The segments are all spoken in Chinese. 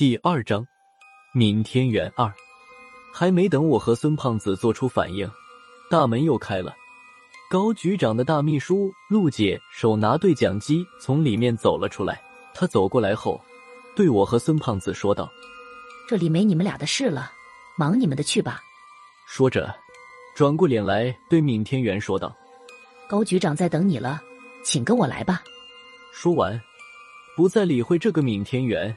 第二章，闵天元二。还没等我和孙胖子做出反应，大门又开了。高局长的大秘书陆姐手拿对讲机从里面走了出来。她走过来后，对我和孙胖子说道：“这里没你们俩的事了，忙你们的去吧。”说着，转过脸来对闵天元说道：“高局长在等你了，请跟我来吧。”说完，不再理会这个闵天元。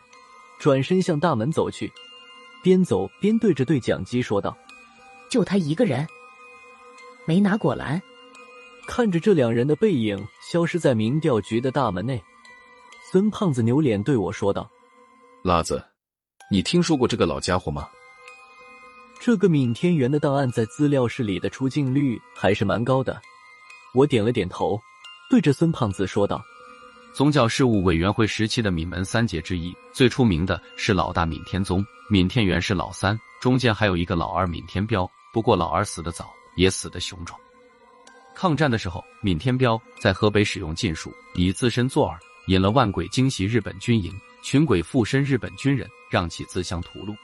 转身向大门走去，边走边对着对讲机说道：“就他一个人，没拿果篮。”看着这两人的背影消失在民调局的大门内，孙胖子扭脸对我说道：“辣子，你听说过这个老家伙吗？”这个闵天元的档案在资料室里的出镜率还是蛮高的。我点了点头，对着孙胖子说道。宗教事务委员会时期的闽门三杰之一，最出名的是老大闵天宗，闵天元是老三，中间还有一个老二闵天彪。不过老二死得早，也死得雄壮。抗战的时候，闵天彪在河北使用禁术，以自身作饵，引了万鬼惊袭日本军营，群鬼附身日本军人，让其自相屠戮。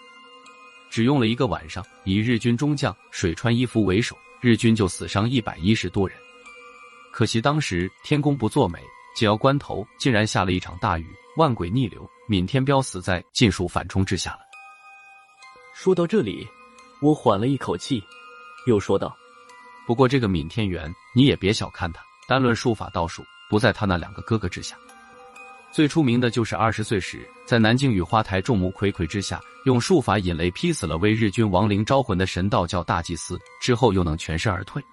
只用了一个晚上，以日军中将水川一夫为首，日军就死伤一百一十多人。可惜当时天公不作美。紧要关头，竟然下了一场大雨，万鬼逆流，闵天彪死在禁术反冲之下了。说到这里，我缓了一口气，又说道：“不过这个闵天元，你也别小看他，单论术法道术，不在他那两个哥哥之下。最出名的就是二十岁时，在南京雨花台众目睽睽之下，用术法引雷劈死了为日军亡灵招魂的神道教大祭司，之后又能全身而退。”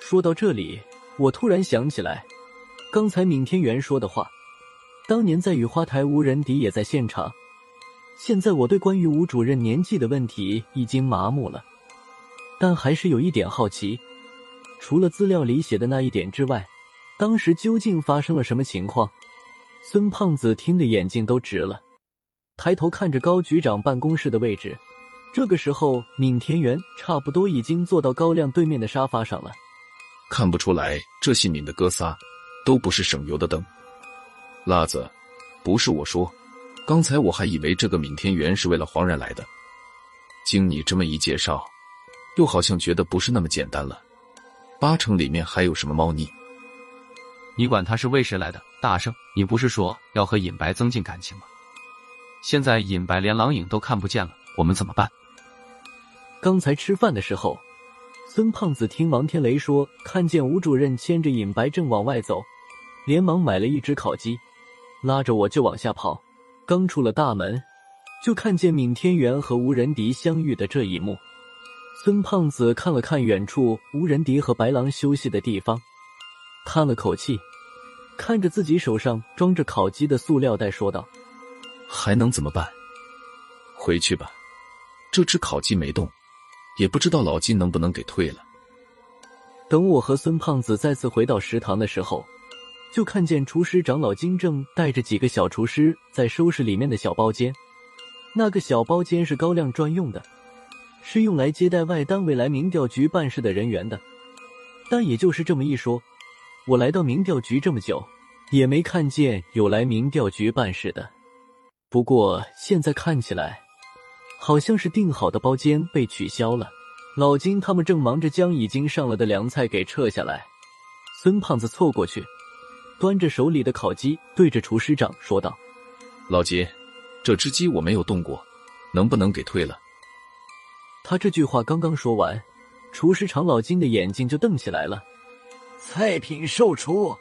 说到这里，我突然想起来。刚才闵天元说的话，当年在雨花台，无人敌也在现场。现在我对关于吴主任年纪的问题已经麻木了，但还是有一点好奇：除了资料里写的那一点之外，当时究竟发生了什么情况？孙胖子听得眼睛都直了，抬头看着高局长办公室的位置。这个时候，闵天元差不多已经坐到高亮对面的沙发上了。看不出来，这姓闵的哥仨。都不是省油的灯，辣子，不是我说，刚才我还以为这个闵天元是为了黄然来的，经你这么一介绍，又好像觉得不是那么简单了，八成里面还有什么猫腻。你管他是为谁来的？大圣，你不是说要和尹白增进感情吗？现在尹白连狼影都看不见了，我们怎么办？刚才吃饭的时候。孙胖子听王天雷说，看见吴主任牵着尹白正往外走，连忙买了一只烤鸡，拉着我就往下跑。刚出了大门，就看见闵天元和吴仁迪相遇的这一幕。孙胖子看了看远处吴仁迪和白狼休息的地方，叹了口气，看着自己手上装着烤鸡的塑料袋，说道：“还能怎么办？回去吧，这只烤鸡没动。”也不知道老金能不能给退了。等我和孙胖子再次回到食堂的时候，就看见厨师长老金正带着几个小厨师在收拾里面的小包间。那个小包间是高亮专用的，是用来接待外单位来民调局办事的人员的。但也就是这么一说，我来到民调局这么久，也没看见有来民调局办事的。不过现在看起来。好像是订好的包间被取消了，老金他们正忙着将已经上了的凉菜给撤下来。孙胖子凑过去，端着手里的烤鸡，对着厨师长说道：“老金，这只鸡我没有动过，能不能给退了？”他这句话刚刚说完，厨师长老金的眼睛就瞪起来了：“菜品售出，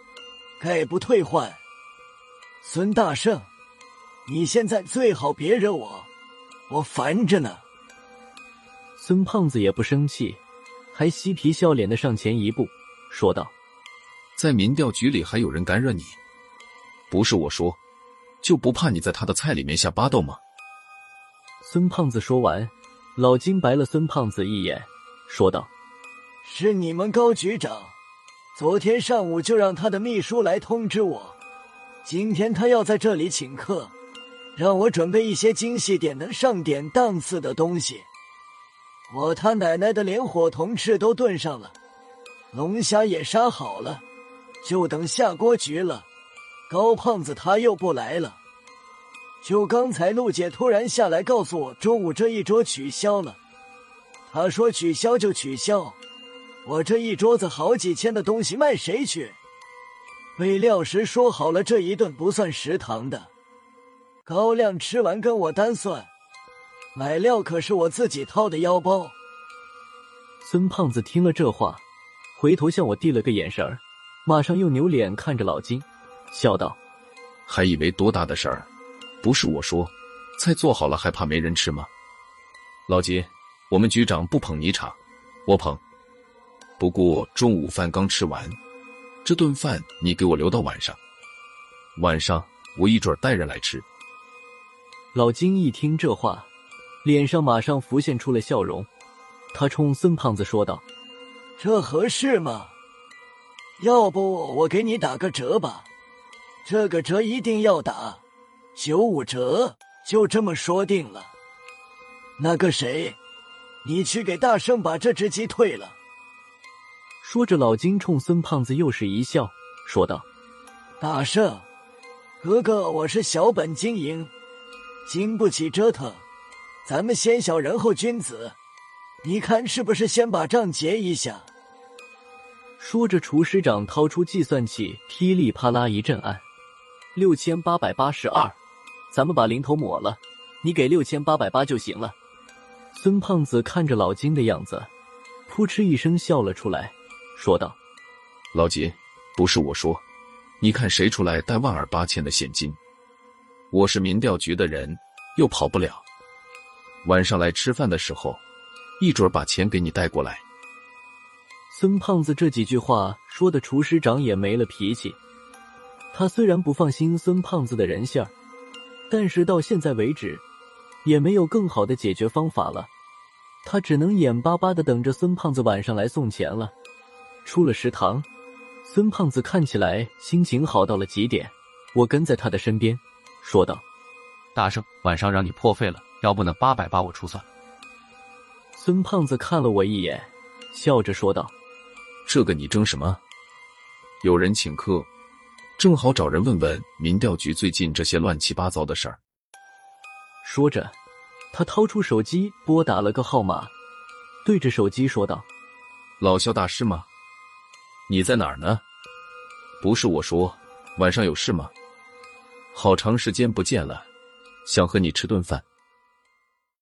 概不退换。孙大圣，你现在最好别惹我。”我烦着呢。孙胖子也不生气，还嬉皮笑脸的上前一步，说道：“在民调局里还有人敢惹你？不是我说，就不怕你在他的菜里面下巴豆吗？”孙胖子说完，老金白了孙胖子一眼，说道：“是你们高局长，昨天上午就让他的秘书来通知我，今天他要在这里请客。”让我准备一些精细点能、上点档次的东西。我他奶奶的，连火铜翅都炖上了，龙虾也杀好了，就等下锅局了。高胖子他又不来了。就刚才陆姐突然下来告诉我，中午这一桌取消了。她说取消就取消，我这一桌子好几千的东西卖谁去？备料时说好了，这一顿不算食堂的，高亮吃完跟我单算。买料可是我自己掏的腰包。孙胖子听了这话，回头向我递了个眼神儿，马上又扭脸看着老金，笑道：“还以为多大的事儿？不是我说，菜做好了还怕没人吃吗？老金，我们局长不捧你场，我捧。不过中午饭刚吃完，这顿饭你给我留到晚上，晚上我一准带人来吃。”老金一听这话，脸上马上浮现出了笑容。他冲孙胖子说道：“这合适吗？要不我给你打个折吧，这个折一定要打，九五折，就这么说定了。那个谁，你去给大圣把这只鸡退了。”说着，老金冲孙胖子又是一笑，说道：“大圣，哥哥，我是小本经营，经不起折腾，咱们先小人后君子。”你看是不是先把账结一下？说着，厨师长掏出计算器，噼里啪啦一阵按，六千八百八十二，咱们把零头抹了，你给六千八百八就行了。孙胖子看着老金的样子，扑哧一声笑了出来，说道：“老金，不是我说，你看谁出来带万二八千的现金？我是民调局的人，又跑不了。晚上来吃饭的时候。”一准把钱给你带过来。孙胖子这几句话说的，厨师长也没了脾气。他虽然不放心孙胖子的人性儿，但是到现在为止，也没有更好的解决方法了。他只能眼巴巴的等着孙胖子晚上来送钱了。出了食堂，孙胖子看起来心情好到了极点。我跟在他的身边，说道：“大圣，晚上让你破费了，要不呢八百八我出算。”孙胖子看了我一眼，笑着说道：“这个你争什么？有人请客，正好找人问问民调局最近这些乱七八糟的事儿。”说着，他掏出手机拨打了个号码，对着手机说道：“老肖大师吗？你在哪儿呢？不是我说，晚上有事吗？好长时间不见了，想和你吃顿饭。”